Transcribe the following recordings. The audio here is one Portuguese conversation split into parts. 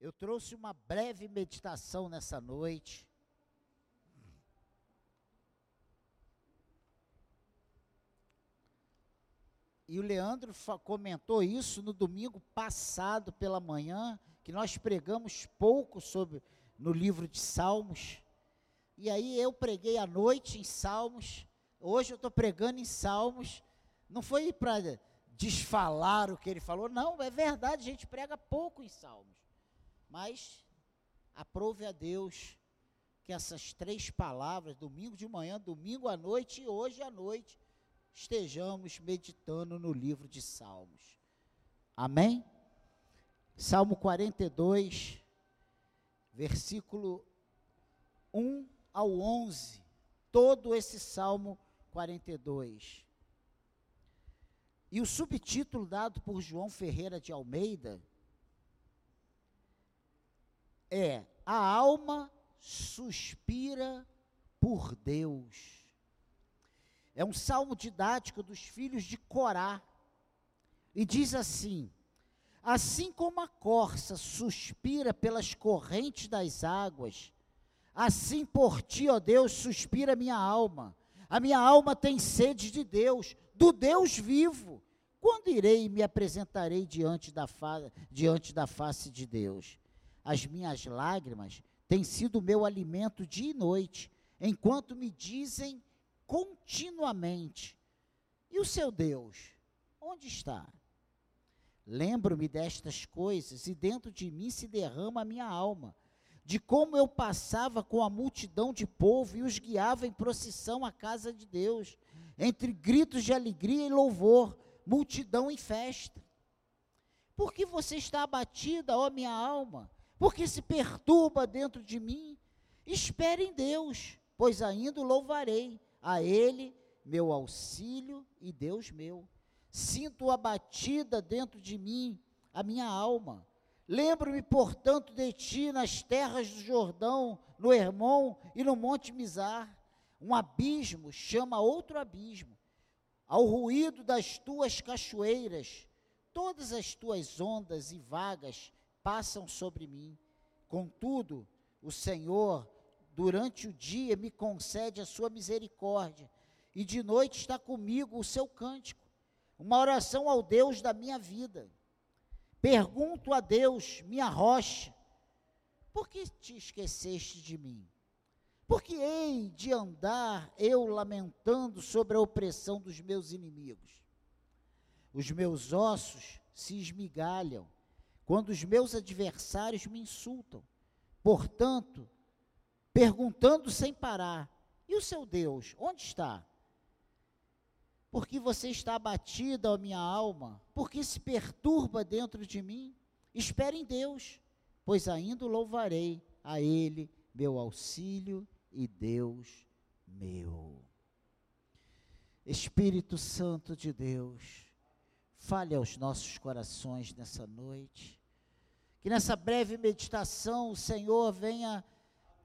Eu trouxe uma breve meditação nessa noite. E o Leandro comentou isso no domingo passado pela manhã, que nós pregamos pouco sobre no livro de Salmos. E aí eu preguei à noite em Salmos. Hoje eu estou pregando em Salmos. Não foi para desfalar o que ele falou, não, é verdade, a gente prega pouco em Salmos. Mas aprove a Deus que essas três palavras, domingo de manhã, domingo à noite e hoje à noite, estejamos meditando no livro de Salmos. Amém? Salmo 42, versículo 1 ao 11. Todo esse Salmo 42. E o subtítulo dado por João Ferreira de Almeida é: A alma suspira por Deus. É um salmo didático dos filhos de Corá. E diz assim: Assim como a corça suspira pelas correntes das águas, assim por ti, ó Deus, suspira a minha alma. A minha alma tem sede de Deus, do Deus vivo. Quando irei e me apresentarei diante da, diante da face de Deus? As minhas lágrimas têm sido meu alimento dia e noite, enquanto me dizem continuamente: E o seu Deus, onde está? Lembro-me destas coisas e dentro de mim se derrama a minha alma, de como eu passava com a multidão de povo e os guiava em procissão à casa de Deus, entre gritos de alegria e louvor, multidão em festa. Por que você está abatida, ó minha alma? Por que se perturba dentro de mim? Espere em Deus, pois ainda louvarei a Ele, meu auxílio e Deus meu. Sinto abatida dentro de mim a minha alma. Lembro-me, portanto, de ti nas terras do Jordão, no Hermon e no Monte Mizar. Um abismo chama outro abismo. Ao ruído das tuas cachoeiras, todas as tuas ondas e vagas passam sobre mim. Contudo, o Senhor durante o dia me concede a sua misericórdia, e de noite está comigo o seu cântico, uma oração ao Deus da minha vida. Pergunto a Deus, minha rocha, por que te esqueceste de mim? Por que hei de andar eu lamentando sobre a opressão dos meus inimigos? Os meus ossos se esmigalham quando os meus adversários me insultam. Portanto, perguntando sem parar: e o seu Deus, onde está? Porque você está abatida, ó minha alma, porque se perturba dentro de mim? Espere em Deus, pois ainda louvarei a Ele, meu auxílio e Deus meu. Espírito Santo de Deus, fale aos nossos corações nessa noite. Que nessa breve meditação o Senhor venha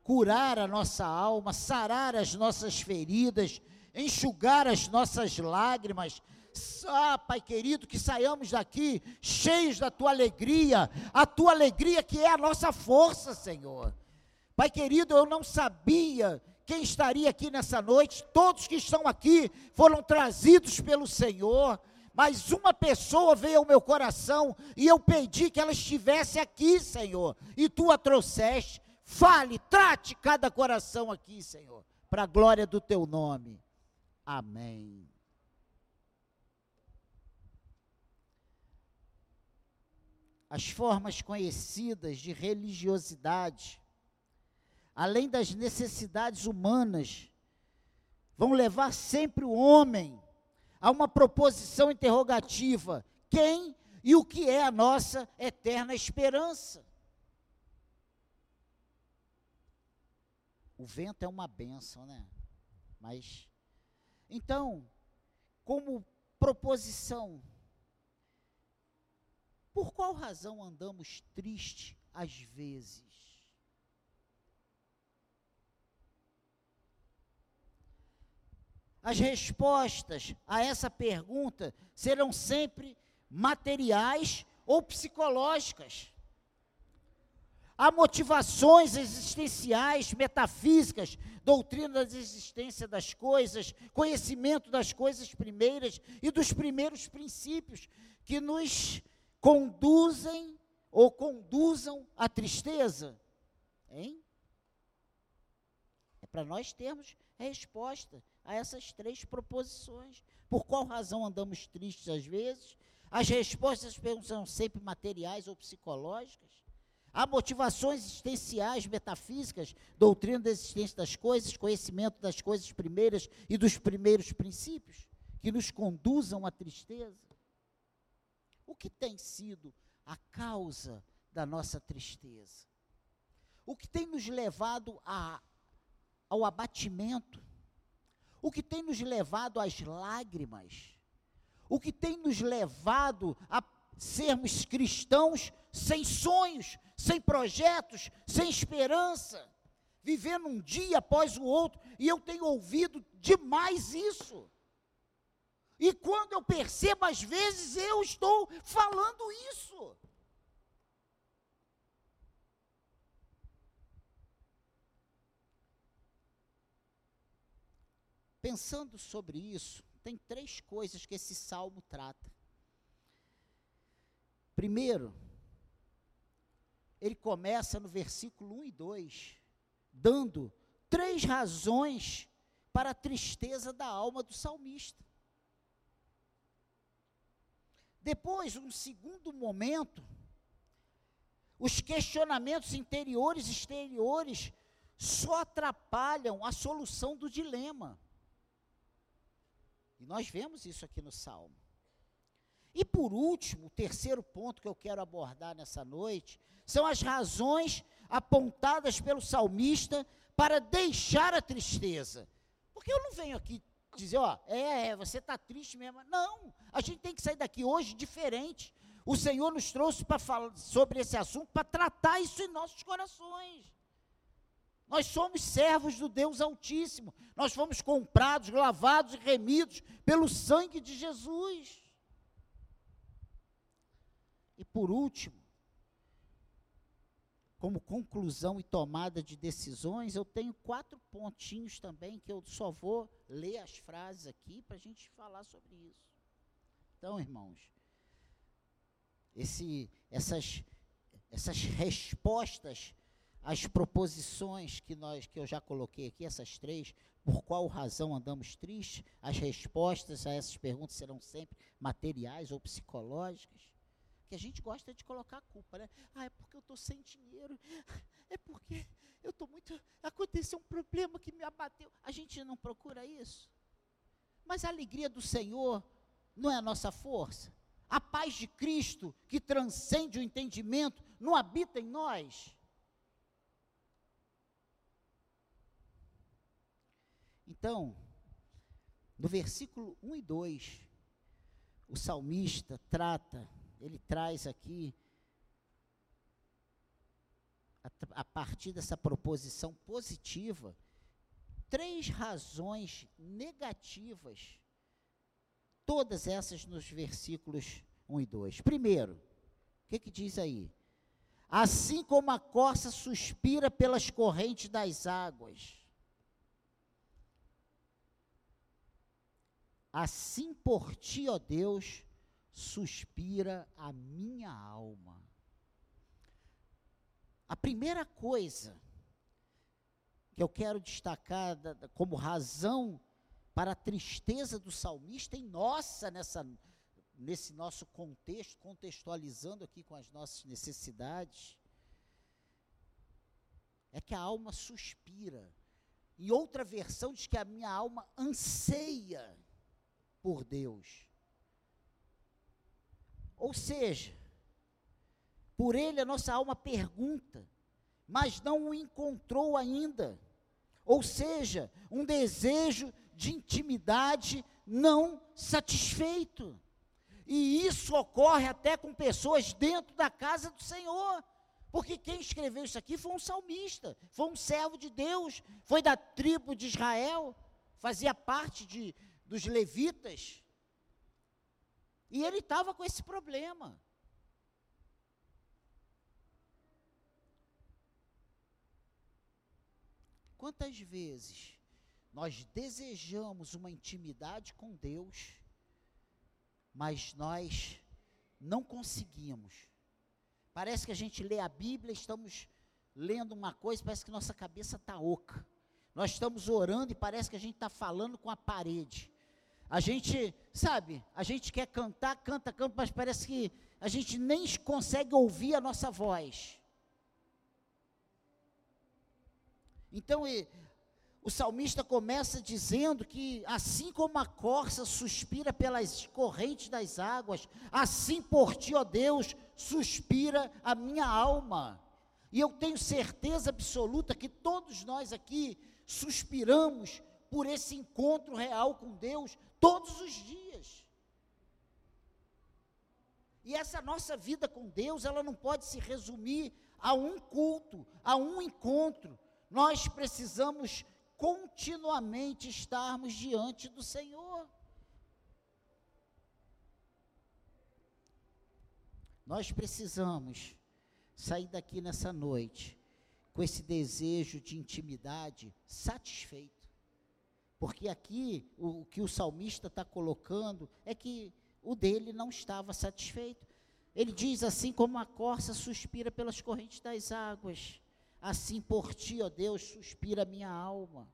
curar a nossa alma, sarar as nossas feridas, enxugar as nossas lágrimas. Ah, Pai querido, que saiamos daqui cheios da tua alegria, a tua alegria que é a nossa força, Senhor. Pai querido, eu não sabia quem estaria aqui nessa noite, todos que estão aqui foram trazidos pelo Senhor, mas uma pessoa veio ao meu coração e eu pedi que ela estivesse aqui, Senhor, e tu a trouxeste. Fale, trate cada coração aqui, Senhor, para a glória do teu nome. Amém. As formas conhecidas de religiosidade, além das necessidades humanas, vão levar sempre o homem a uma proposição interrogativa: quem e o que é a nossa eterna esperança? O vento é uma benção, né? Mas então, como proposição, por qual razão andamos tristes às vezes? As respostas a essa pergunta serão sempre materiais ou psicológicas. há motivações existenciais, metafísicas, doutrina da existência das coisas, conhecimento das coisas primeiras e dos primeiros princípios que nos conduzem ou conduzam à tristeza. Hein? É para nós termos resposta a essas três proposições. Por qual razão andamos tristes às vezes? As respostas são sempre materiais ou psicológicas. Há motivações existenciais, metafísicas, doutrina da existência das coisas, conhecimento das coisas primeiras e dos primeiros princípios, que nos conduzam à tristeza. O que tem sido a causa da nossa tristeza? O que tem nos levado a, ao abatimento? O que tem nos levado às lágrimas? O que tem nos levado a sermos cristãos sem sonhos, sem projetos, sem esperança, vivendo um dia após o outro, e eu tenho ouvido demais isso. E quando eu percebo, às vezes eu estou falando isso. Pensando sobre isso, tem três coisas que esse salmo trata. Primeiro, ele começa no versículo 1 e 2, dando três razões para a tristeza da alma do salmista. Depois, um segundo momento, os questionamentos interiores e exteriores só atrapalham a solução do dilema. E nós vemos isso aqui no Salmo. E por último, o terceiro ponto que eu quero abordar nessa noite são as razões apontadas pelo salmista para deixar a tristeza. Porque eu não venho aqui dizer, ó, é, é você está triste mesmo. Não, a gente tem que sair daqui hoje diferente. O Senhor nos trouxe para falar sobre esse assunto, para tratar isso em nossos corações. Nós somos servos do Deus Altíssimo. Nós fomos comprados, lavados e remidos pelo sangue de Jesus. E por último, como conclusão e tomada de decisões, eu tenho quatro pontinhos também que eu só vou ler as frases aqui para a gente falar sobre isso. Então, irmãos, esse, essas, essas respostas às proposições que nós que eu já coloquei aqui, essas três, por qual razão andamos tristes, as respostas a essas perguntas serão sempre materiais ou psicológicas que a gente gosta de colocar a culpa, né? Ah, é porque eu estou sem dinheiro, é porque eu estou muito. Aconteceu um problema que me abateu. A gente não procura isso. Mas a alegria do Senhor não é a nossa força. A paz de Cristo, que transcende o entendimento, não habita em nós. Então, no versículo 1 e 2, o salmista trata ele traz aqui, a, partir dessa proposição positiva, três razões negativas, todas essas nos versículos 1 e 2. Primeiro, o que, que diz aí? Assim como a corça suspira pelas correntes das águas, assim por ti, ó Deus, suspira a minha alma. A primeira coisa que eu quero destacar como razão para a tristeza do salmista em nossa nessa nesse nosso contexto, contextualizando aqui com as nossas necessidades, é que a alma suspira. Em outra versão diz que a minha alma anseia por Deus. Ou seja, por ele a nossa alma pergunta, mas não o encontrou ainda. Ou seja, um desejo de intimidade não satisfeito. E isso ocorre até com pessoas dentro da casa do Senhor. Porque quem escreveu isso aqui foi um salmista, foi um servo de Deus, foi da tribo de Israel, fazia parte de, dos levitas. E ele estava com esse problema. Quantas vezes nós desejamos uma intimidade com Deus, mas nós não conseguimos. Parece que a gente lê a Bíblia, estamos lendo uma coisa, parece que nossa cabeça está oca. Nós estamos orando e parece que a gente está falando com a parede. A gente, sabe, a gente quer cantar, canta, canta, mas parece que a gente nem consegue ouvir a nossa voz. Então, o salmista começa dizendo que, assim como a corça suspira pelas correntes das águas, assim por ti, ó Deus, suspira a minha alma. E eu tenho certeza absoluta que todos nós aqui suspiramos por esse encontro real com Deus todos os dias. E essa nossa vida com Deus, ela não pode se resumir a um culto, a um encontro. Nós precisamos continuamente estarmos diante do Senhor. Nós precisamos sair daqui nessa noite com esse desejo de intimidade satisfeito. Porque aqui o, o que o salmista está colocando é que o dele não estava satisfeito. Ele diz assim: como a corça suspira pelas correntes das águas, assim por ti, ó Deus, suspira a minha alma.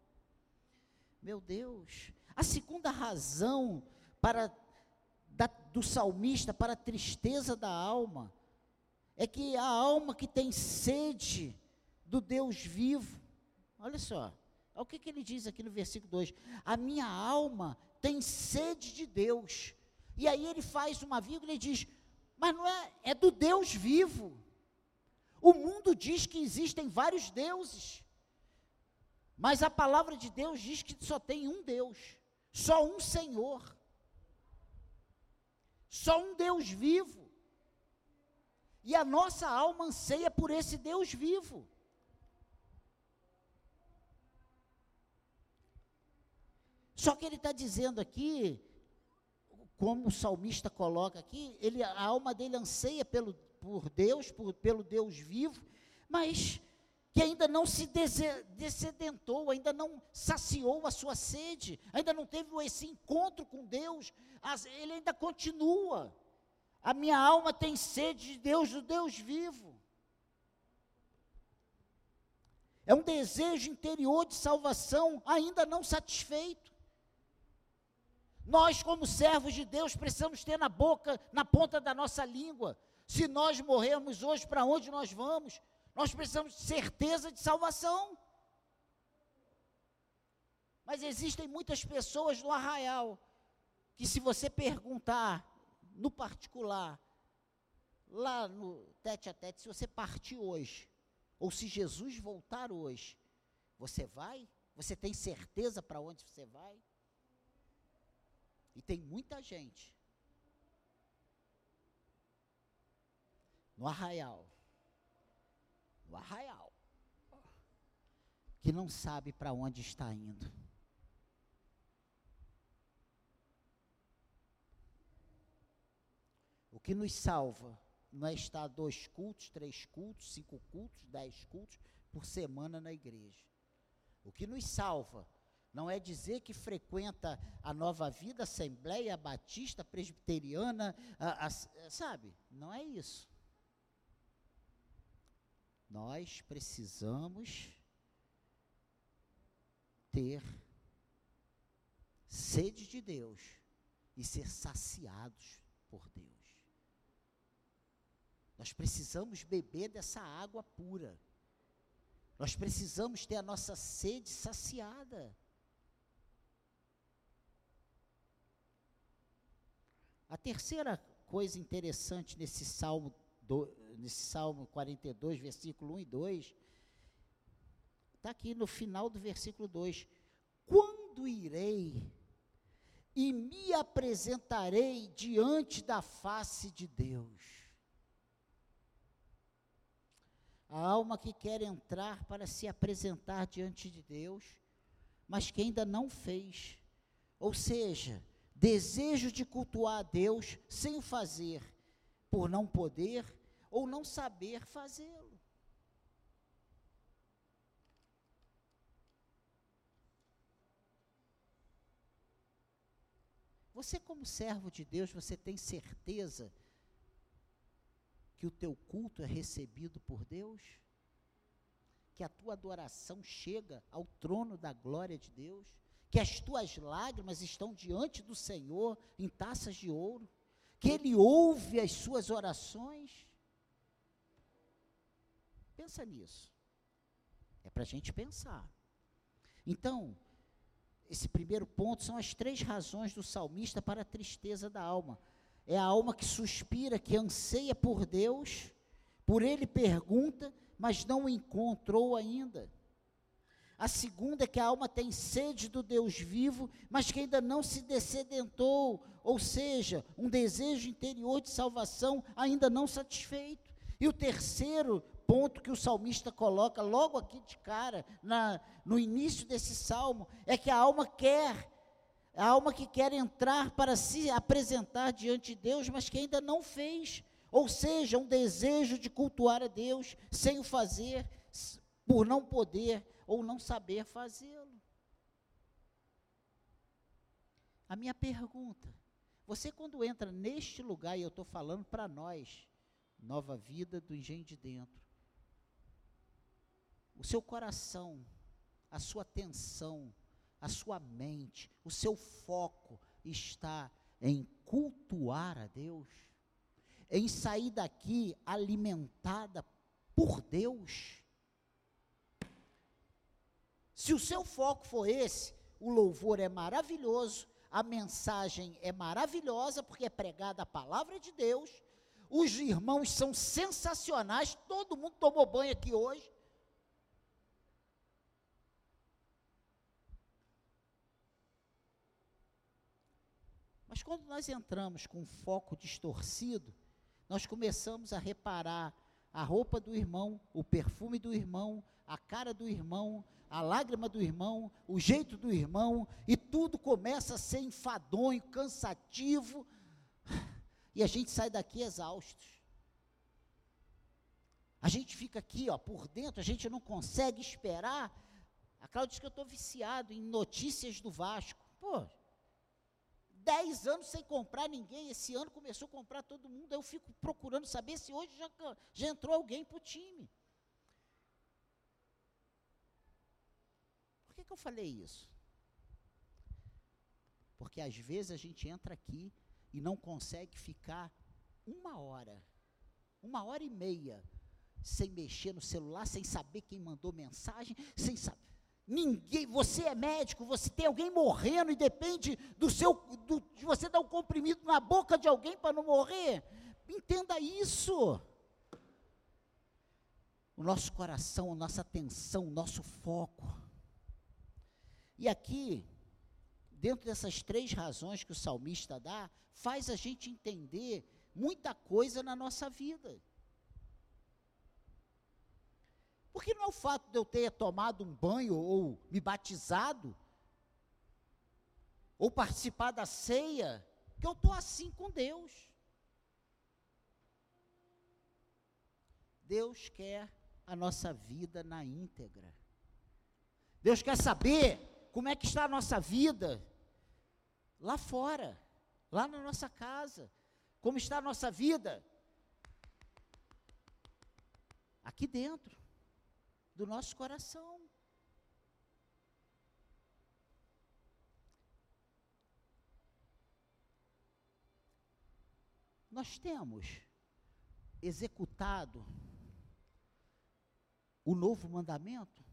Meu Deus. A segunda razão para da, do salmista para a tristeza da alma é que a alma que tem sede do Deus vivo, olha só, olha o que, que ele diz aqui no versículo 2: A minha alma tem sede de Deus. E aí ele faz uma vírgula e diz: Mas não é, é do Deus vivo. O mundo diz que existem vários deuses. Mas a palavra de Deus diz que só tem um Deus, só um Senhor, só um Deus vivo. E a nossa alma anseia por esse Deus vivo. Só que ele está dizendo aqui, como o salmista coloca aqui, ele, a alma dele anseia pelo, por Deus, por, pelo Deus vivo, mas que ainda não se descedentou, ainda não saciou a sua sede, ainda não teve esse encontro com Deus, ele ainda continua. A minha alma tem sede de Deus, do Deus vivo. É um desejo interior de salvação ainda não satisfeito. Nós, como servos de Deus, precisamos ter na boca, na ponta da nossa língua. Se nós morrermos hoje, para onde nós vamos? Nós precisamos de certeza de salvação. Mas existem muitas pessoas no arraial que, se você perguntar no particular, lá no tete a tete, se você partir hoje, ou se Jesus voltar hoje, você vai? Você tem certeza para onde você vai? E tem muita gente no arraial, no arraial, que não sabe para onde está indo. O que nos salva não é estar dois cultos, três cultos, cinco cultos, dez cultos por semana na igreja. O que nos salva não é dizer que frequenta a nova vida, Assembleia Batista, Presbiteriana, a, a, sabe? Não é isso. Nós precisamos ter sede de Deus e ser saciados por Deus. Nós precisamos beber dessa água pura. Nós precisamos ter a nossa sede saciada. A terceira coisa interessante nesse Salmo, do, nesse Salmo 42, versículo 1 e 2, está aqui no final do versículo 2. Quando irei e me apresentarei diante da face de Deus? a alma que quer entrar para se apresentar diante de Deus, mas que ainda não fez. Ou seja, desejo de cultuar a Deus sem o fazer, por não poder ou não saber fazê-lo. Você, como servo de Deus, você tem certeza que o teu culto é recebido por Deus? Que a tua adoração chega ao trono da glória de Deus? Que as tuas lágrimas estão diante do Senhor em taças de ouro? Que Ele ouve as suas orações? Pensa nisso. É para a gente pensar. Então, esse primeiro ponto são as três razões do salmista para a tristeza da alma. É a alma que suspira, que anseia por Deus, por ele pergunta, mas não o encontrou ainda. A segunda é que a alma tem sede do Deus vivo, mas que ainda não se descedentou, ou seja, um desejo interior de salvação ainda não satisfeito. E o terceiro ponto que o salmista coloca logo aqui de cara, na, no início desse salmo, é que a alma quer, a alma que quer entrar para se apresentar diante de Deus, mas que ainda não fez. Ou seja, um desejo de cultuar a Deus sem o fazer, por não poder ou não saber fazê-lo. A minha pergunta: você, quando entra neste lugar, e eu estou falando para nós, nova vida do engenho de dentro, o seu coração, a sua atenção, a sua mente, o seu foco está em cultuar a Deus, em sair daqui alimentada por Deus. Se o seu foco for esse, o louvor é maravilhoso, a mensagem é maravilhosa, porque é pregada a palavra de Deus, os irmãos são sensacionais, todo mundo tomou banho aqui hoje, Mas quando nós entramos com foco distorcido, nós começamos a reparar a roupa do irmão, o perfume do irmão, a cara do irmão, a lágrima do irmão, o jeito do irmão, e tudo começa a ser enfadonho, cansativo, e a gente sai daqui exaustos. A gente fica aqui, ó, por dentro, a gente não consegue esperar. A Cláudia diz que eu estou viciado em notícias do Vasco. Pô, dez anos sem comprar ninguém, esse ano começou a comprar todo mundo, eu fico procurando saber se hoje já, já entrou alguém para o time. Que, que eu falei isso? Porque às vezes a gente entra aqui e não consegue ficar uma hora, uma hora e meia, sem mexer no celular, sem saber quem mandou mensagem, sem saber Ninguém, você é médico, você tem alguém morrendo e depende do seu, do, de você dar um comprimido na boca de alguém para não morrer. Entenda isso. O nosso coração, a nossa atenção, o nosso foco. E aqui, dentro dessas três razões que o salmista dá, faz a gente entender muita coisa na nossa vida. Porque não é o fato de eu ter tomado um banho ou me batizado, ou participar da ceia, que eu estou assim com Deus. Deus quer a nossa vida na íntegra. Deus quer saber como é que está a nossa vida lá fora, lá na nossa casa. Como está a nossa vida aqui dentro do nosso coração. Nós temos executado o novo mandamento?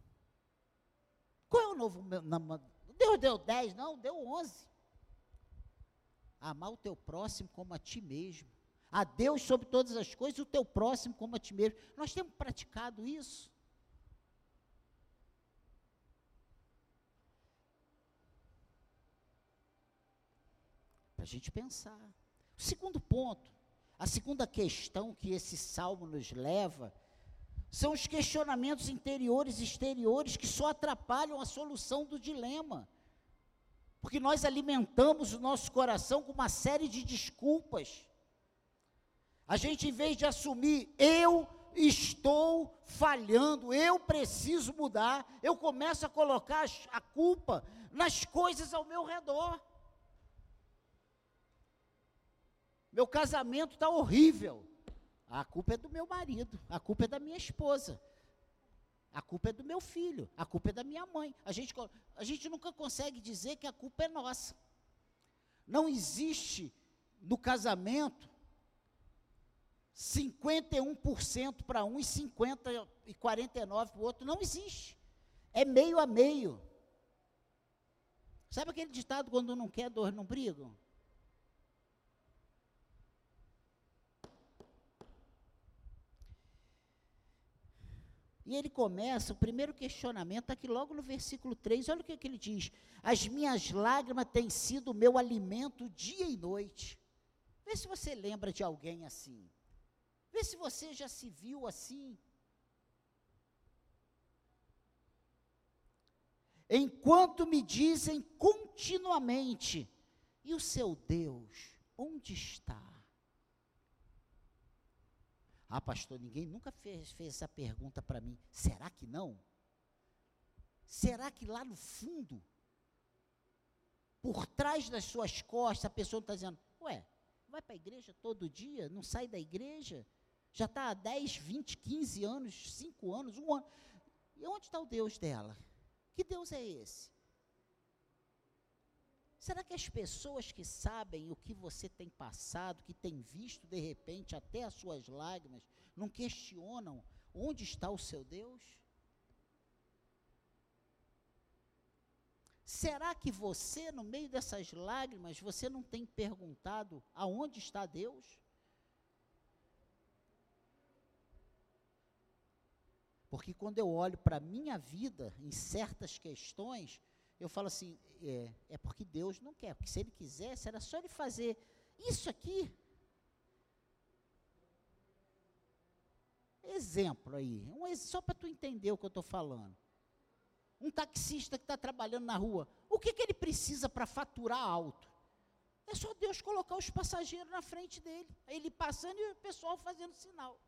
Qual é o novo? Deus deu dez, não, deu onze. Amar o teu próximo como a ti mesmo. A Deus sobre todas as coisas, o teu próximo como a ti mesmo. Nós temos praticado isso. para a gente pensar. O segundo ponto, a segunda questão que esse salmo nos leva, são os questionamentos interiores e exteriores que só atrapalham a solução do dilema. Porque nós alimentamos o nosso coração com uma série de desculpas. A gente, em vez de assumir, eu estou falhando, eu preciso mudar, eu começo a colocar a culpa nas coisas ao meu redor. Meu casamento está horrível. A culpa é do meu marido, a culpa é da minha esposa. A culpa é do meu filho, a culpa é da minha mãe. A gente, a gente nunca consegue dizer que a culpa é nossa. Não existe no casamento 51% para um e 50 e 49 para o outro. Não existe. É meio a meio. Sabe aquele ditado quando não quer, dois não brigam? E ele começa, o primeiro questionamento, aqui logo no versículo 3, olha o que, que ele diz: As minhas lágrimas têm sido o meu alimento dia e noite. Vê se você lembra de alguém assim. Vê se você já se viu assim. Enquanto me dizem continuamente: E o seu Deus, onde está? Ah, pastor, ninguém nunca fez, fez essa pergunta para mim. Será que não? Será que lá no fundo, por trás das suas costas, a pessoa está dizendo: Ué, vai para a igreja todo dia, não sai da igreja? Já está há 10, 20, 15 anos, 5 anos, um ano. E onde está o Deus dela? Que Deus é esse? Será que as pessoas que sabem o que você tem passado, que tem visto de repente até as suas lágrimas, não questionam onde está o seu Deus? Será que você, no meio dessas lágrimas, você não tem perguntado aonde está Deus? Porque quando eu olho para a minha vida em certas questões, eu falo assim, é, é porque Deus não quer, porque se Ele quisesse, era só Ele fazer isso aqui. Exemplo aí, um, só para tu entender o que eu estou falando. Um taxista que está trabalhando na rua, o que, que ele precisa para faturar alto? É só Deus colocar os passageiros na frente dele, ele passando e o pessoal fazendo sinal.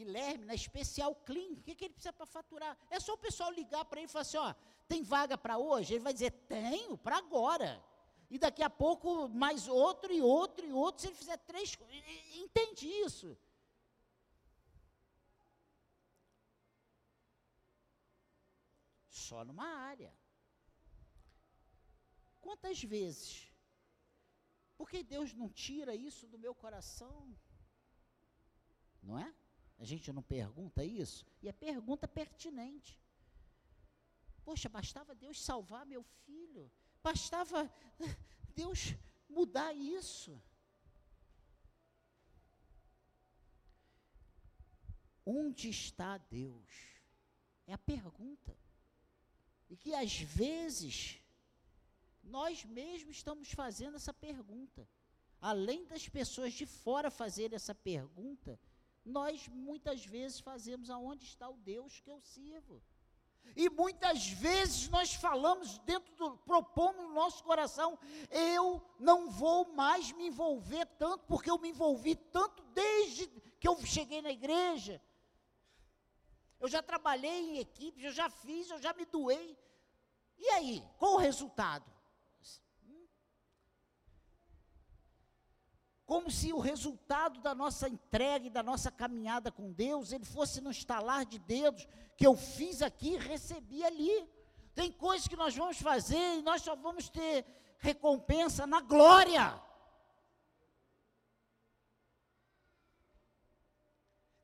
Guilherme, na Especial Clean, o que, que ele precisa para faturar? É só o pessoal ligar para ele e falar assim: ó, tem vaga para hoje? Ele vai dizer: tenho, para agora. E daqui a pouco mais outro e outro e outro, se ele fizer três. Entende isso? Só numa área. Quantas vezes? Porque Deus não tira isso do meu coração? Não é? A gente não pergunta isso? E é pergunta pertinente. Poxa, bastava Deus salvar meu filho, bastava Deus mudar isso. Onde está Deus? É a pergunta. E que às vezes nós mesmos estamos fazendo essa pergunta. Além das pessoas de fora fazerem essa pergunta, nós muitas vezes fazemos aonde está o Deus que eu sirvo. E muitas vezes nós falamos dentro do, propomos no nosso coração, eu não vou mais me envolver tanto, porque eu me envolvi tanto desde que eu cheguei na igreja. Eu já trabalhei em equipes, eu já fiz, eu já me doei. E aí, qual o resultado? Como se o resultado da nossa entrega e da nossa caminhada com Deus, ele fosse no estalar de dedos que eu fiz aqui e recebi ali. Tem coisas que nós vamos fazer e nós só vamos ter recompensa na glória.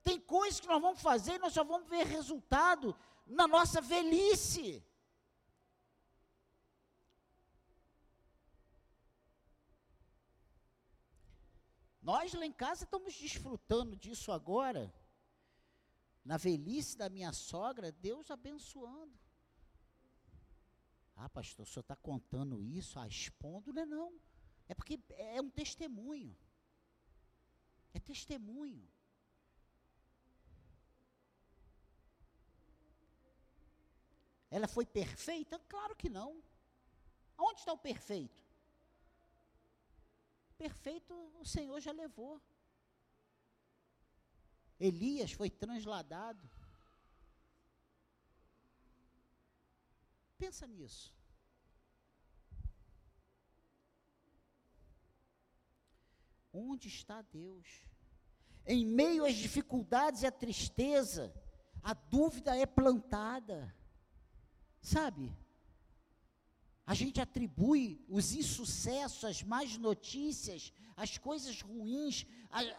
Tem coisas que nós vamos fazer e nós só vamos ver resultado na nossa velhice. Nós lá em casa estamos desfrutando disso agora. Na velhice da minha sogra, Deus abençoando. Ah, pastor, o senhor está contando isso, ah, expondo, não é não. É porque é um testemunho. É testemunho. Ela foi perfeita? Claro que não. Aonde está o perfeito? perfeito o Senhor já levou. Elias foi transladado. Pensa nisso. Onde está Deus? Em meio às dificuldades e à tristeza, a dúvida é plantada. Sabe? A gente atribui os insucessos, as más notícias, as coisas ruins,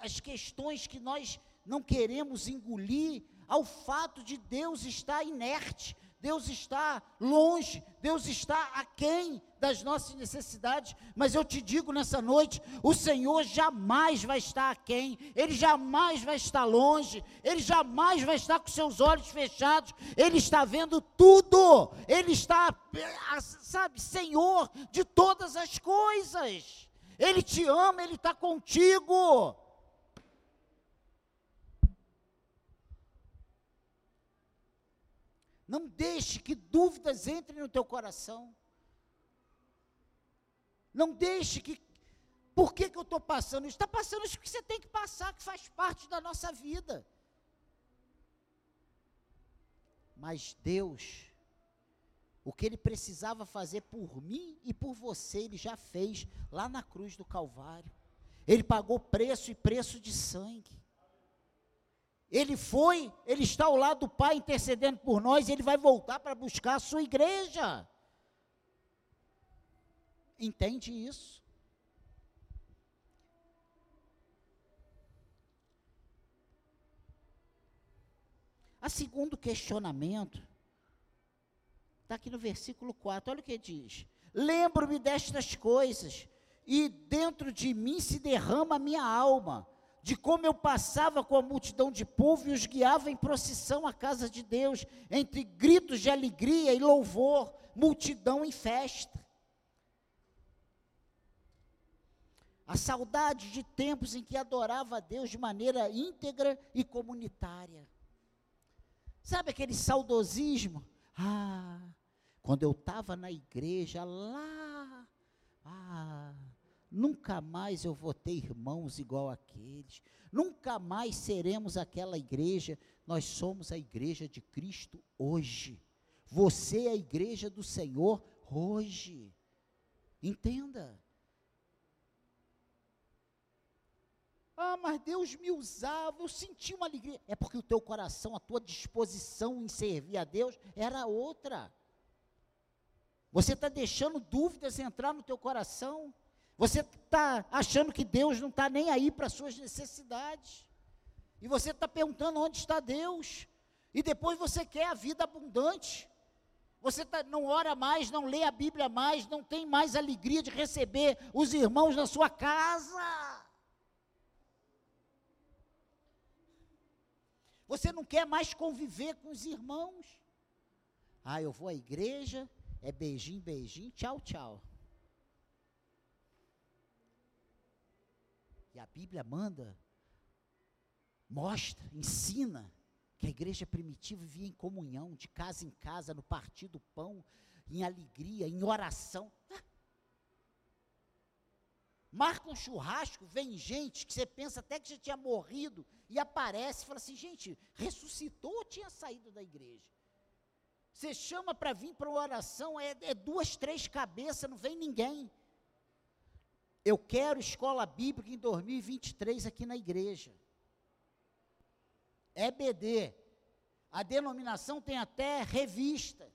as, questões que nós não queremos engolir, ao fato de Deus estar inerte, Deus está longe, Deus está aquém das nossas necessidades, mas eu te digo nessa noite: o Senhor jamais vai estar aquém, Ele jamais vai estar longe, Ele jamais vai estar com seus olhos fechados, Ele está vendo tudo, Ele está, sabe, Senhor de todas as coisas, Ele te ama, Ele está contigo. Não deixe que dúvidas entrem no teu coração. Não deixe que. Por que, que eu estou passando isso? Está passando isso que você tem que passar, que faz parte da nossa vida. Mas Deus, o que Ele precisava fazer por mim e por você, Ele já fez lá na cruz do Calvário. Ele pagou preço e preço de sangue. Ele foi, ele está ao lado do Pai intercedendo por nós, ele vai voltar para buscar a sua igreja. Entende isso? A segundo questionamento está aqui no versículo 4. Olha o que diz: Lembro-me destas coisas, e dentro de mim se derrama a minha alma de como eu passava com a multidão de povo e os guiava em procissão à casa de Deus, entre gritos de alegria e louvor, multidão em festa. A saudade de tempos em que adorava a Deus de maneira íntegra e comunitária. Sabe aquele saudosismo? Ah, quando eu estava na igreja lá, ah, Nunca mais eu vou ter irmãos igual aqueles. Nunca mais seremos aquela igreja. Nós somos a igreja de Cristo hoje. Você é a igreja do Senhor hoje. Entenda. Ah, mas Deus me usava, eu senti uma alegria. É porque o teu coração, a tua disposição em servir a Deus era outra. Você está deixando dúvidas entrar no teu coração. Você está achando que Deus não está nem aí para as suas necessidades. E você está perguntando onde está Deus. E depois você quer a vida abundante. Você tá, não ora mais, não lê a Bíblia mais, não tem mais alegria de receber os irmãos na sua casa. Você não quer mais conviver com os irmãos. Ah, eu vou à igreja, é beijinho, beijinho, tchau, tchau. A Bíblia manda, mostra, ensina que a igreja primitiva vivia em comunhão, de casa em casa, no partir do pão, em alegria, em oração. Ah. Marca um churrasco, vem gente que você pensa até que já tinha morrido e aparece e fala assim: gente, ressuscitou ou tinha saído da igreja? Você chama para vir para uma oração, é, é duas, três cabeças, não vem ninguém. Eu quero escola bíblica em 2023 aqui na igreja. EBD. A denominação tem até revista.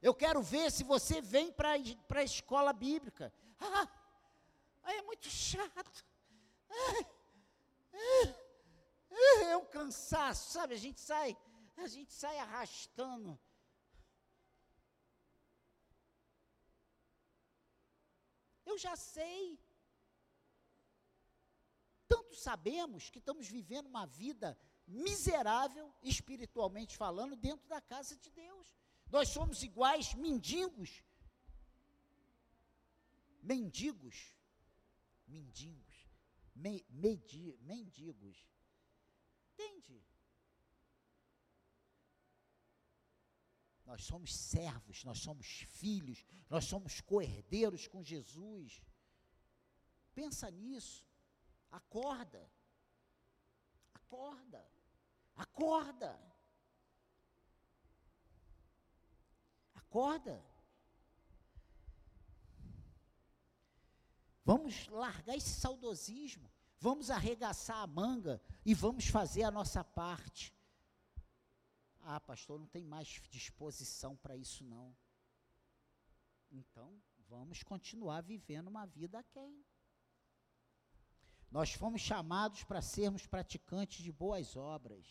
Eu quero ver se você vem para a escola bíblica. Ah, é muito chato. Ah, ah, é um cansaço, sabe? A gente sai, a gente sai arrastando. Eu já sei. Tanto sabemos que estamos vivendo uma vida miserável, espiritualmente falando, dentro da casa de Deus. Nós somos iguais mendigos. Mendigos. Mendigos. Me, medi, mendigos. Entende? Nós somos servos, nós somos filhos, nós somos coerdeiros com Jesus. Pensa nisso. Acorda. Acorda. Acorda. Acorda. Vamos largar esse saudosismo. Vamos arregaçar a manga e vamos fazer a nossa parte. Ah, pastor, não tem mais disposição para isso não. Então, vamos continuar vivendo uma vida quem? Nós fomos chamados para sermos praticantes de boas obras.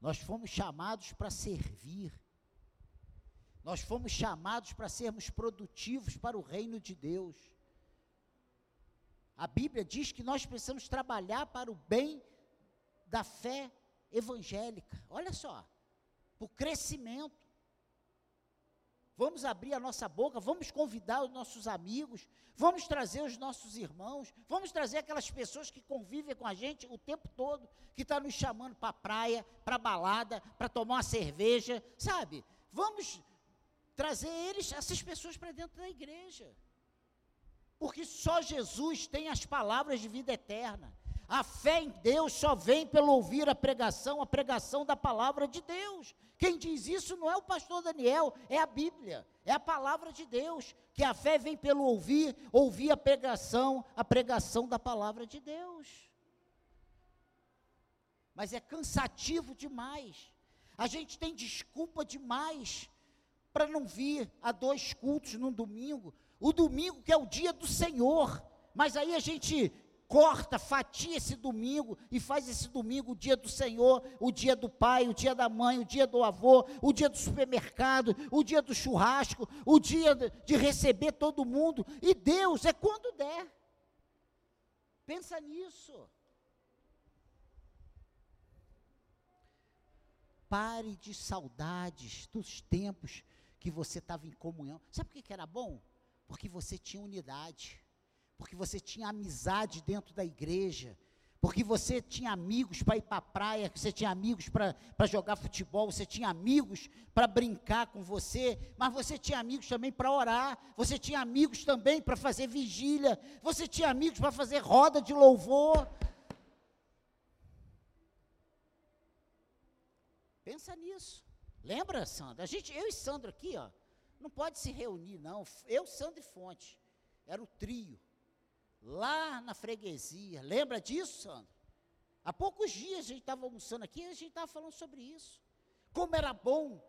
Nós fomos chamados para servir. Nós fomos chamados para sermos produtivos para o reino de Deus. A Bíblia diz que nós precisamos trabalhar para o bem da fé evangélica. Olha só, o crescimento. Vamos abrir a nossa boca, vamos convidar os nossos amigos, vamos trazer os nossos irmãos, vamos trazer aquelas pessoas que convivem com a gente o tempo todo, que estão tá nos chamando para a praia, para a balada, para tomar uma cerveja, sabe? Vamos trazer eles, essas pessoas para dentro da igreja. Porque só Jesus tem as palavras de vida eterna. A fé em Deus só vem pelo ouvir a pregação, a pregação da palavra de Deus. Quem diz isso não é o pastor Daniel, é a Bíblia, é a palavra de Deus, que a fé vem pelo ouvir, ouvir a pregação, a pregação da palavra de Deus. Mas é cansativo demais. A gente tem desculpa demais para não vir a dois cultos num domingo. O domingo que é o dia do Senhor. Mas aí a gente corta, fatia esse domingo e faz esse domingo o dia do Senhor, o dia do pai, o dia da mãe, o dia do avô, o dia do supermercado, o dia do churrasco, o dia de receber todo mundo. E Deus é quando der. Pensa nisso. Pare de saudades dos tempos que você estava em comunhão. Sabe por que era bom? Porque você tinha unidade porque você tinha amizade dentro da igreja, porque você tinha amigos para ir para a praia, você tinha amigos para jogar futebol, você tinha amigos para brincar com você, mas você tinha amigos também para orar, você tinha amigos também para fazer vigília, você tinha amigos para fazer roda de louvor. Pensa nisso. Lembra, Sandra? A gente, eu e Sandro aqui, ó, não pode se reunir, não. Eu, Sandro e Fonte. Era o trio lá na freguesia. Lembra disso, Sandro? Há poucos dias a gente estava almoçando aqui e a gente estava falando sobre isso. Como era bom.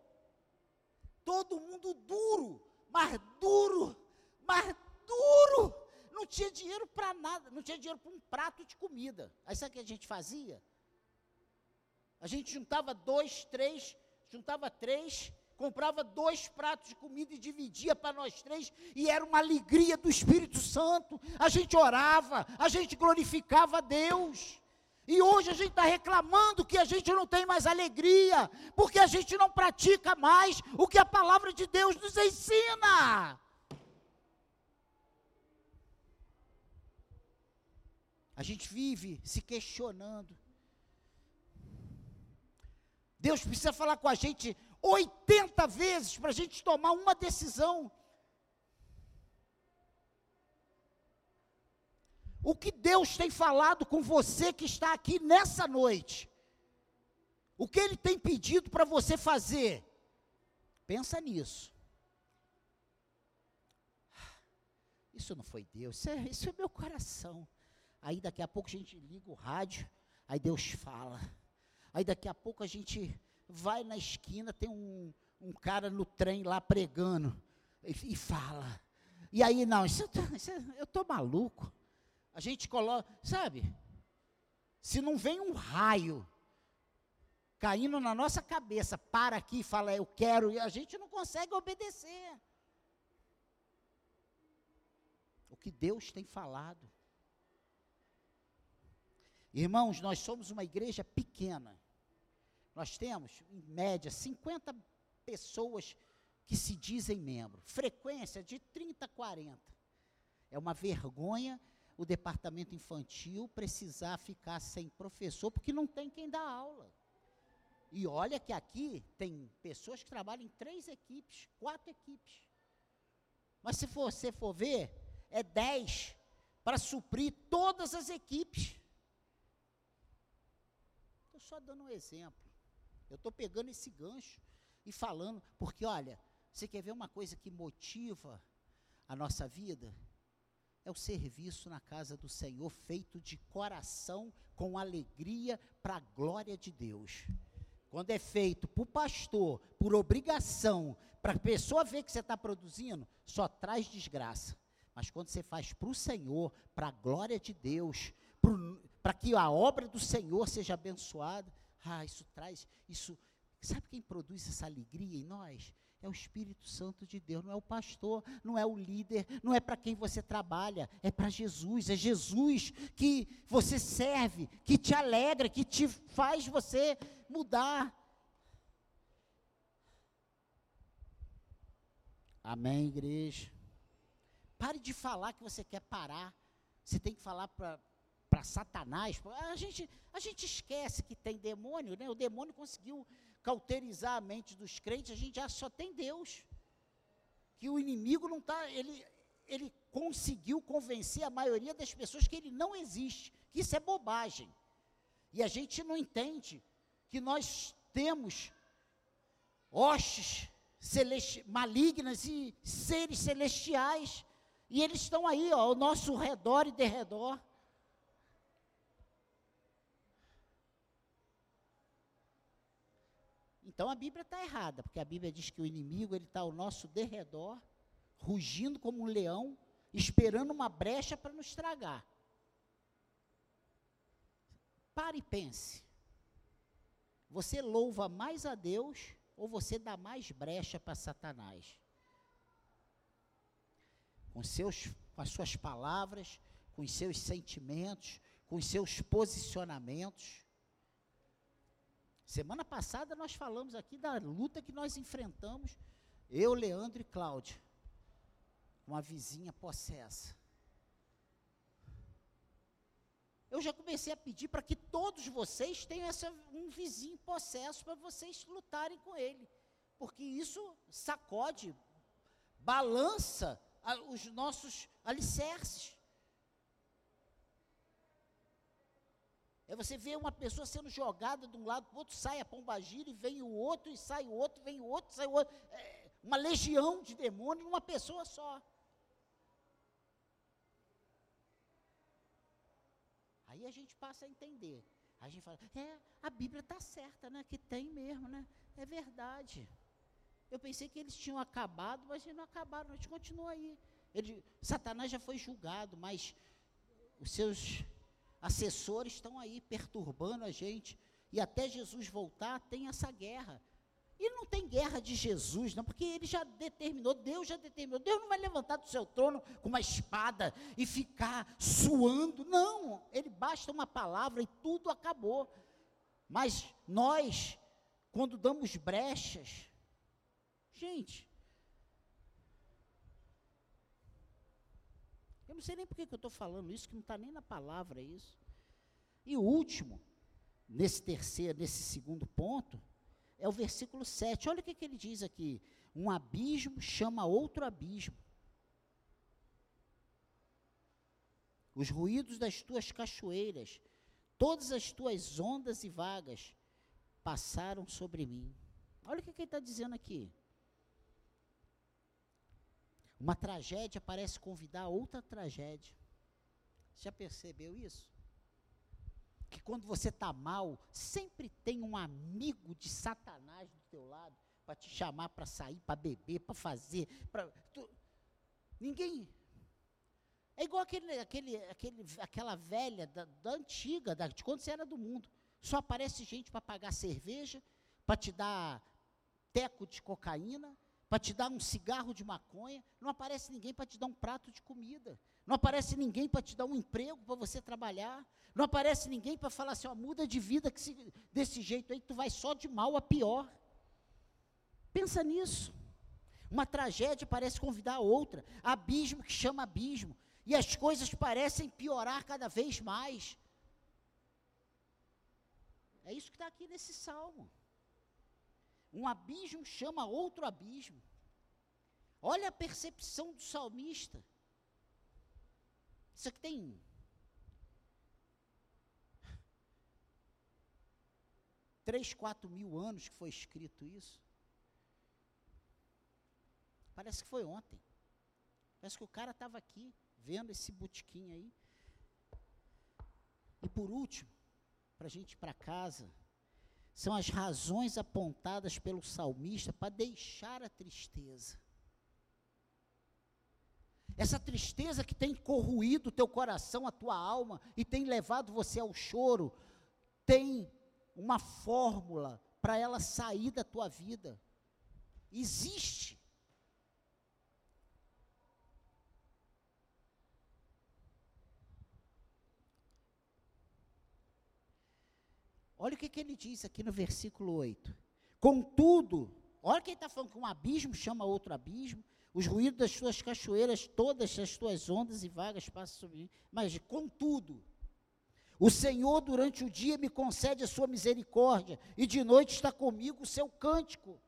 Todo mundo duro, mas duro, mas duro. Não tinha dinheiro para nada, não tinha dinheiro para um prato de comida. Aí sabe o que a gente fazia? A gente juntava dois, três, juntava três, comprava dois pratos de comida e dividia para nós três, e era uma alegria do Espírito Santo. A gente orava, a gente glorificava a Deus. E hoje a gente está reclamando que a gente não tem mais alegria, porque a gente não pratica mais o que a palavra de Deus nos ensina. A gente vive se questionando. Deus precisa falar com a gente 80 vezes para a gente tomar uma decisão. O que Deus tem falado com você que está aqui nessa noite? O que Ele tem pedido para você fazer? Pensa nisso. Isso não foi Deus, isso é, isso é meu coração. Aí daqui a pouco a gente liga o rádio, aí Deus fala. Aí daqui a pouco a gente vai na esquina, tem um, um cara no trem lá pregando e, e fala. E aí, não, isso, isso, eu estou maluco. A gente coloca, sabe? Se não vem um raio caindo na nossa cabeça, para aqui e fala, eu quero, e a gente não consegue obedecer. O que Deus tem falado. Irmãos, nós somos uma igreja pequena. Nós temos, em média, 50 pessoas que se dizem membro. Frequência de 30 a 40. É uma vergonha o departamento infantil precisar ficar sem professor, porque não tem quem dá aula. E olha que aqui tem pessoas que trabalham em três equipes, quatro equipes. Mas se você for ver, é dez para suprir todas as equipes. Estou só dando um exemplo. Eu estou pegando esse gancho e falando, porque olha, você quer ver uma coisa que motiva a nossa vida? é o serviço na casa do Senhor, feito de coração, com alegria, para a glória de Deus. Quando é feito por pastor, por obrigação, para a pessoa ver que você está produzindo, só traz desgraça. Mas quando você faz para o Senhor, para a glória de Deus, para que a obra do Senhor seja abençoada, ah, isso traz, isso. Sabe quem produz essa alegria em nós? É o Espírito Santo de Deus, não é o pastor, não é o líder, não é para quem você trabalha, é para Jesus, é Jesus que você serve, que te alegra, que te faz você mudar. Amém, igreja? Pare de falar que você quer parar. Você tem que falar para Satanás. A gente, a gente esquece que tem demônio, né? O demônio conseguiu cauterizar a mente dos crentes, a gente já só tem Deus. Que o inimigo não está, ele, ele conseguiu convencer a maioria das pessoas que ele não existe, que isso é bobagem. E a gente não entende que nós temos hostes malignas e seres celestiais, e eles estão aí, ó, ao nosso redor e derredor. Então a Bíblia está errada, porque a Bíblia diz que o inimigo ele está ao nosso derredor, rugindo como um leão, esperando uma brecha para nos estragar. Pare e pense. Você louva mais a Deus ou você dá mais brecha para Satanás? Com, seus, com as suas palavras, com os seus sentimentos, com os seus posicionamentos. Semana passada nós falamos aqui da luta que nós enfrentamos, eu, Leandro e Cláudio, uma vizinha possessa. Eu já comecei a pedir para que todos vocês tenham essa, um vizinho possesso para vocês lutarem com ele, porque isso sacode, balança a, os nossos alicerces. É você ver uma pessoa sendo jogada de um lado para o outro, sai a pombagira e vem o outro, e sai o outro, vem o outro, sai o outro. É uma legião de demônios numa pessoa só. Aí a gente passa a entender. A gente fala, é, a Bíblia está certa, né? Que tem mesmo, né? É verdade. Eu pensei que eles tinham acabado, mas eles não acabaram, a gente continua aí. Ele, Satanás já foi julgado, mas os seus assessores estão aí perturbando a gente. E até Jesus voltar, tem essa guerra. E não tem guerra de Jesus, não, porque ele já determinou, Deus já determinou. Deus não vai levantar do seu trono com uma espada e ficar suando. Não, ele basta uma palavra e tudo acabou. Mas nós, quando damos brechas, gente, Eu não sei nem por que eu estou falando isso, que não está nem na palavra isso. E o último, nesse terceiro, nesse segundo ponto, é o versículo 7. Olha o que, que ele diz aqui. Um abismo chama outro abismo. Os ruídos das tuas cachoeiras, todas as tuas ondas e vagas passaram sobre mim. Olha o que, que ele está dizendo aqui. Uma tragédia parece convidar outra tragédia. Já percebeu isso? Que quando você está mal, sempre tem um amigo de Satanás do teu lado para te chamar para sair, para beber, para fazer. Pra, tu, ninguém. É igual aquele, aquele, aquele, aquela velha da, da antiga, da, de quando você era do mundo. Só aparece gente para pagar cerveja, para te dar teco de cocaína, para te dar um cigarro de maconha, não aparece ninguém para te dar um prato de comida, não aparece ninguém para te dar um emprego para você trabalhar, não aparece ninguém para falar assim, ó, muda de vida que se, desse jeito aí tu vai só de mal a pior. Pensa nisso. Uma tragédia parece convidar a outra, abismo que chama abismo, e as coisas parecem piorar cada vez mais. É isso que está aqui nesse salmo. Um abismo chama outro abismo. Olha a percepção do salmista. Isso aqui tem. Três, quatro mil anos que foi escrito isso. Parece que foi ontem. Parece que o cara estava aqui. vendo esse botiquim aí. E por último, para a gente ir para casa, são as razões apontadas pelo salmista para deixar a tristeza. Essa tristeza que tem corroído o teu coração, a tua alma e tem levado você ao choro, tem uma fórmula para ela sair da tua vida. Existe. Olha o que, que ele diz aqui no versículo 8. Contudo, olha quem está falando que um abismo chama outro abismo, os ruídos das tuas cachoeiras, todas as tuas ondas e vagas passam sobre mim. Mas, contudo, o Senhor durante o dia me concede a sua misericórdia, e de noite está comigo o seu cântico,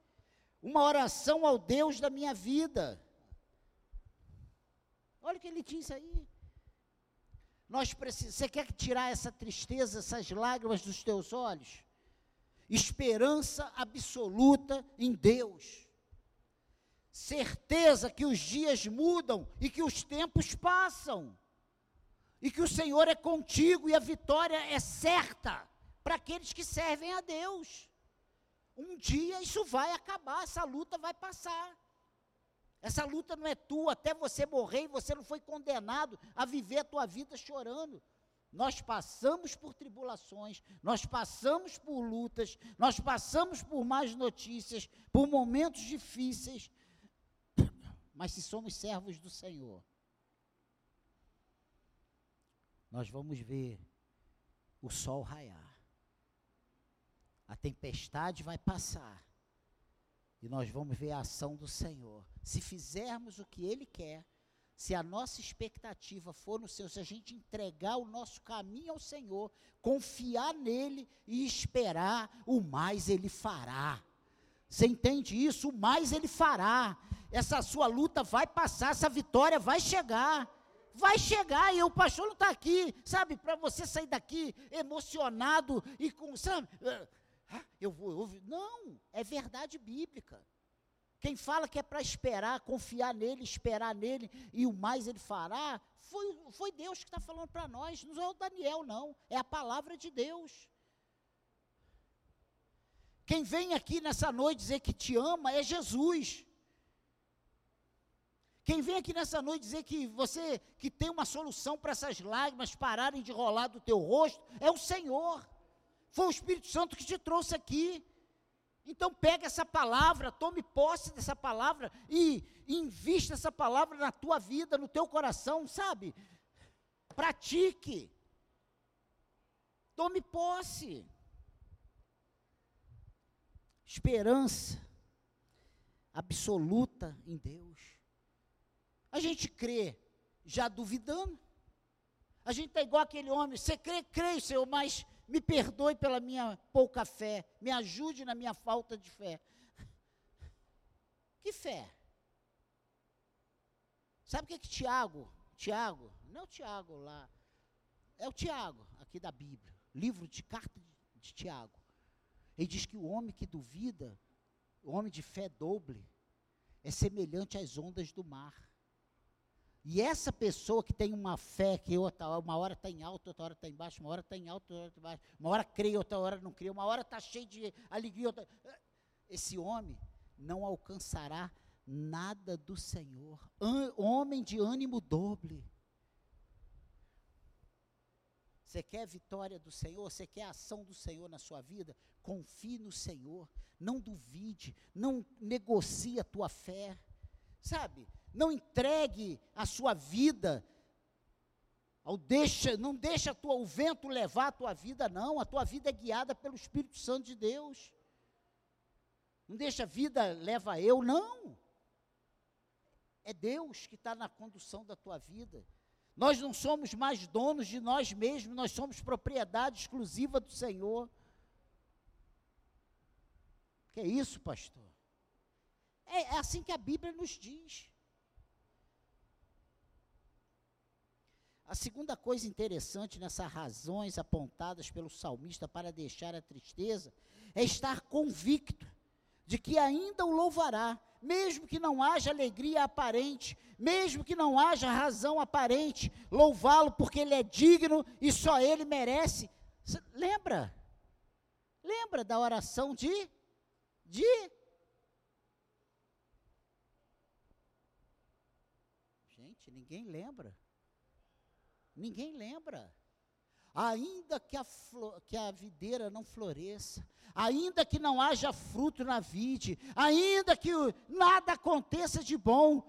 uma oração ao Deus da minha vida. Olha o que ele diz aí. Nós precisamos, você quer tirar essa tristeza, essas lágrimas dos teus olhos? Esperança absoluta em Deus. Certeza que os dias mudam e que os tempos passam. E que o Senhor é contigo e a vitória é certa para aqueles que servem a Deus. Um dia isso vai acabar, essa luta vai passar. Essa luta não é tua até você morrer e você não foi condenado a viver a tua vida chorando. Nós passamos por tribulações, nós passamos por lutas, nós passamos por más notícias, por momentos difíceis. Mas se somos servos do Senhor, nós vamos ver o sol raiar. A tempestade vai passar e nós vamos ver a ação do Senhor. Se fizermos o que Ele quer, se a nossa expectativa for no Senhor, se a gente entregar o nosso caminho ao Senhor, confiar nele e esperar, o mais Ele fará. Você entende isso? O mais Ele fará. Essa sua luta vai passar, essa vitória vai chegar. Vai chegar e o pastor não está aqui, sabe, para você sair daqui emocionado e com, sabe, ah, eu vou, eu Não, é verdade bíblica. Quem fala que é para esperar, confiar nele, esperar nele e o mais ele fará, foi, foi Deus que está falando para nós, não é o Daniel, não, é a palavra de Deus. Quem vem aqui nessa noite dizer que te ama é Jesus. Quem vem aqui nessa noite dizer que você que tem uma solução para essas lágrimas pararem de rolar do teu rosto é o Senhor. Foi o Espírito Santo que te trouxe aqui. Então pega essa palavra, tome posse dessa palavra e invista essa palavra na tua vida, no teu coração, sabe? Pratique. Tome posse. Esperança absoluta em Deus. A gente crê já duvidando. A gente está igual aquele homem, você crê, crê, Senhor, mas me perdoe pela minha pouca fé, me ajude na minha falta de fé. Que fé? Sabe o que é que Tiago, Tiago, não é o Tiago lá, é o Tiago, aqui da Bíblia, livro de carta de, de Tiago. Ele diz que o homem que duvida, o homem de fé doble, é semelhante às ondas do mar. E essa pessoa que tem uma fé que outra, uma hora está em alto, outra hora está embaixo, uma hora está em alto, outra está embaixo, uma hora crê, outra hora não crê, uma hora está cheio de alegria, outra... esse homem não alcançará nada do Senhor. Homem de ânimo doble. Você quer vitória do Senhor? Você quer a ação do Senhor na sua vida? Confie no Senhor. Não duvide. Não negocie a tua fé. Sabe? Não entregue a sua vida ao deixa, não deixa tua, o vento levar a tua vida, não. A tua vida é guiada pelo Espírito Santo de Deus. Não deixa a vida leva eu, não. É Deus que está na condução da tua vida. Nós não somos mais donos de nós mesmos, nós somos propriedade exclusiva do Senhor. Que é isso, pastor? É, é assim que a Bíblia nos diz. A segunda coisa interessante nessas razões apontadas pelo salmista para deixar a tristeza é estar convicto de que ainda o louvará, mesmo que não haja alegria aparente, mesmo que não haja razão aparente, louvá-lo porque ele é digno e só ele merece. Cê lembra? Lembra da oração de de Gente, ninguém lembra. Ninguém lembra. Ainda que a, que a videira não floresça, ainda que não haja fruto na vide, ainda que nada aconteça de bom,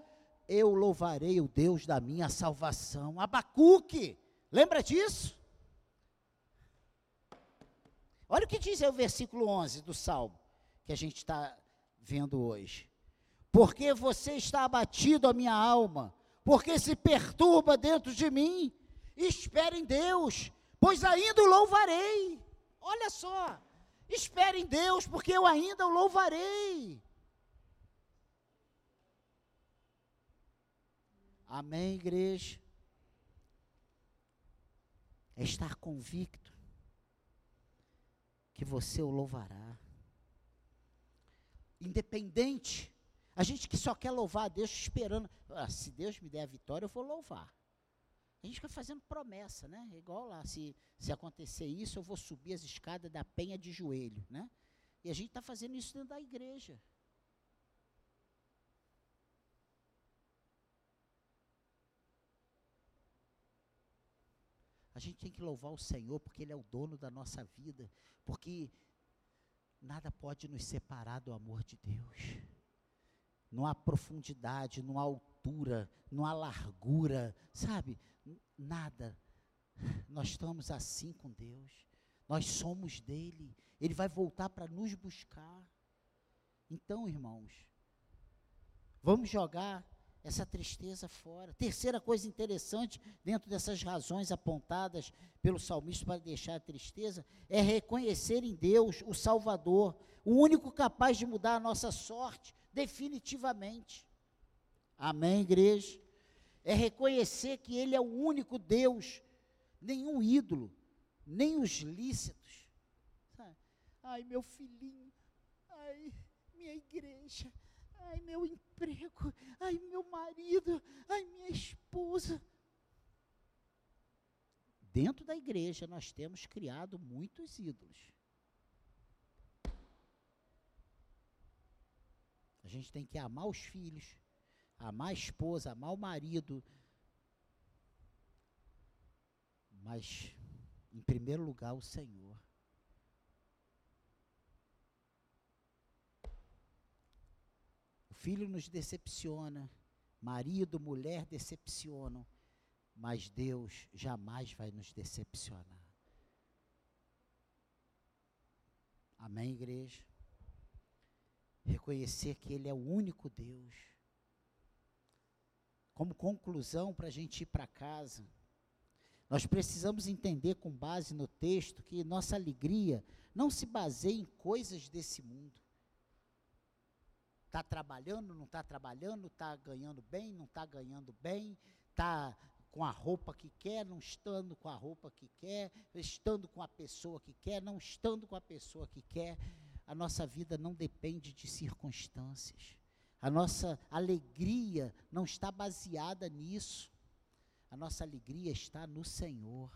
eu louvarei o Deus da minha salvação. Abacuque, lembra disso? Olha o que diz aí o versículo 11 do Salmo, que a gente está vendo hoje. Porque você está abatido, a minha alma, porque se perturba dentro de mim, espere em Deus, pois ainda o louvarei. Olha só, espere em Deus, porque eu ainda o louvarei. Amém, igreja? É estar convicto que você o louvará. Independente, a gente que só quer louvar a Deus esperando, ah, se Deus me der a vitória, eu vou louvar. A gente fica fazendo promessa, né? Igual lá, se, se acontecer isso, eu vou subir as escadas da penha de joelho, né? E a gente está fazendo isso dentro da igreja. A gente tem que louvar o Senhor porque Ele é o dono da nossa vida, porque nada pode nos separar do amor de Deus. Não há profundidade, não há altura, não há largura, sabe? Nada. Nós estamos assim com Deus. Nós somos dele. Ele vai voltar para nos buscar. Então, irmãos, vamos jogar essa tristeza fora. Terceira coisa interessante, dentro dessas razões apontadas pelo salmista para deixar a tristeza, é reconhecer em Deus o Salvador, o único capaz de mudar a nossa sorte definitivamente. Amém, igreja? É reconhecer que Ele é o único Deus, nenhum ídolo, nem os lícitos. Ai, meu filhinho, ai, minha igreja, ai, meu emprego, ai, meu marido, ai, minha esposa. Dentro da igreja nós temos criado muitos ídolos. A gente tem que amar os filhos, a esposa, amar o marido. Mas, em primeiro lugar, o Senhor. filho nos decepciona, marido, mulher decepcionam, mas Deus jamais vai nos decepcionar. Amém, igreja? Reconhecer que Ele é o único Deus. Como conclusão, para a gente ir para casa, nós precisamos entender, com base no texto, que nossa alegria não se baseia em coisas desse mundo. Está trabalhando, não está trabalhando, está ganhando bem, não está ganhando bem, está com a roupa que quer, não estando com a roupa que quer, estando com a pessoa que quer, não estando com a pessoa que quer. A nossa vida não depende de circunstâncias. A nossa alegria não está baseada nisso. A nossa alegria está no Senhor.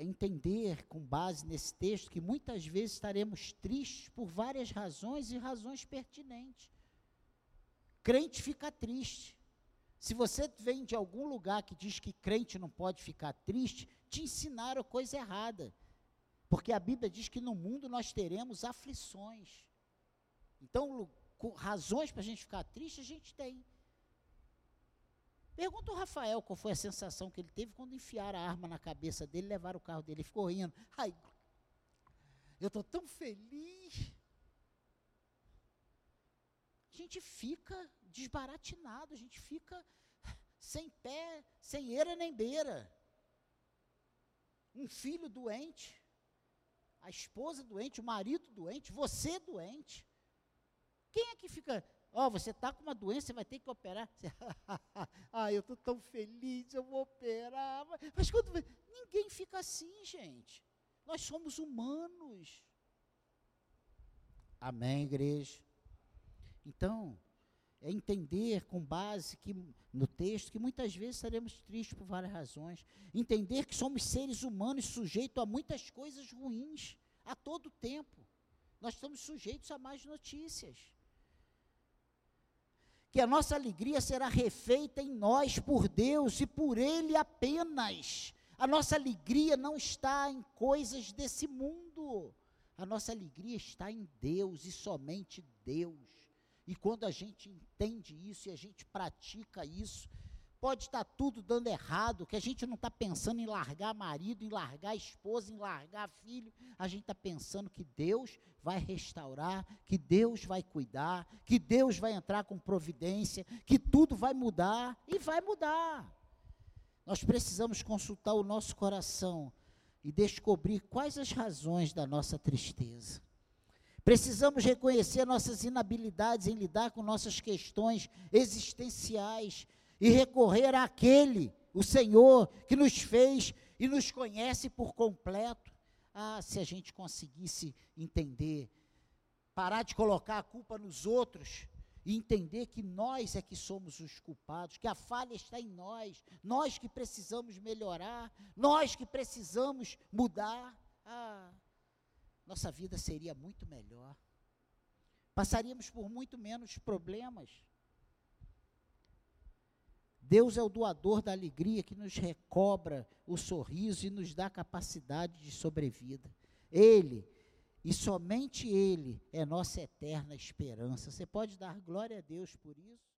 é entender, com base nesse texto, que muitas vezes estaremos tristes por várias razões e razões pertinentes. Crente fica triste. Se você vem de algum lugar que diz que crente não pode ficar triste, te ensinaram coisa errada. Porque a Bíblia diz que no mundo nós teremos aflições. Então, razões para a gente ficar triste, a gente tem. Pergunta o Rafael qual foi a sensação que ele teve quando enfiaram a arma na cabeça dele levaram o carro dele. Ele ficou rindo. Ai, eu estou tão feliz. A gente fica desbaratinado, a gente fica sem pé, sem eira nem beira. Um filho doente, a esposa doente, o marido doente, você doente. Quem é que fica Ó, oh, você está com uma doença, você vai ter que operar. ah, eu estou tão feliz, eu vou operar. Mas quando. Ninguém fica assim, gente. Nós somos humanos. Amém, igreja? Então, é entender com base que, no texto que muitas vezes estaremos tristes por várias razões. Entender que somos seres humanos sujeitos a muitas coisas ruins a todo tempo. Nós estamos sujeitos a mais notícias. Que a nossa alegria será refeita em nós por Deus e por Ele apenas. A nossa alegria não está em coisas desse mundo. A nossa alegria está em Deus e somente Deus. E quando a gente entende isso e a gente pratica isso, pode estar tudo dando errado, que a gente não está pensando em largar marido, em largar esposa, em largar filho, a gente está pensando que Deus vai restaurar, que Deus vai cuidar, que Deus vai entrar com providência, que tudo vai mudar e vai mudar. Nós precisamos consultar o nosso coração e descobrir quais as razões da nossa tristeza. Precisamos reconhecer nossas inabilidades em lidar com nossas questões existenciais e recorrer àquele, o Senhor, que nos fez e nos conhece por completo. Ah, se a gente conseguisse entender, parar de colocar a culpa nos outros e entender que nós é que somos os culpados, que a falha está em nós, nós que precisamos melhorar, nós que precisamos mudar, ah, nossa vida seria muito melhor. Passaríamos por muito menos problemas. Deus é o doador da alegria que nos recobra o sorriso e nos dá capacidade de sobrevida. Ele e somente Ele é nossa eterna esperança. Você pode dar glória a Deus por isso?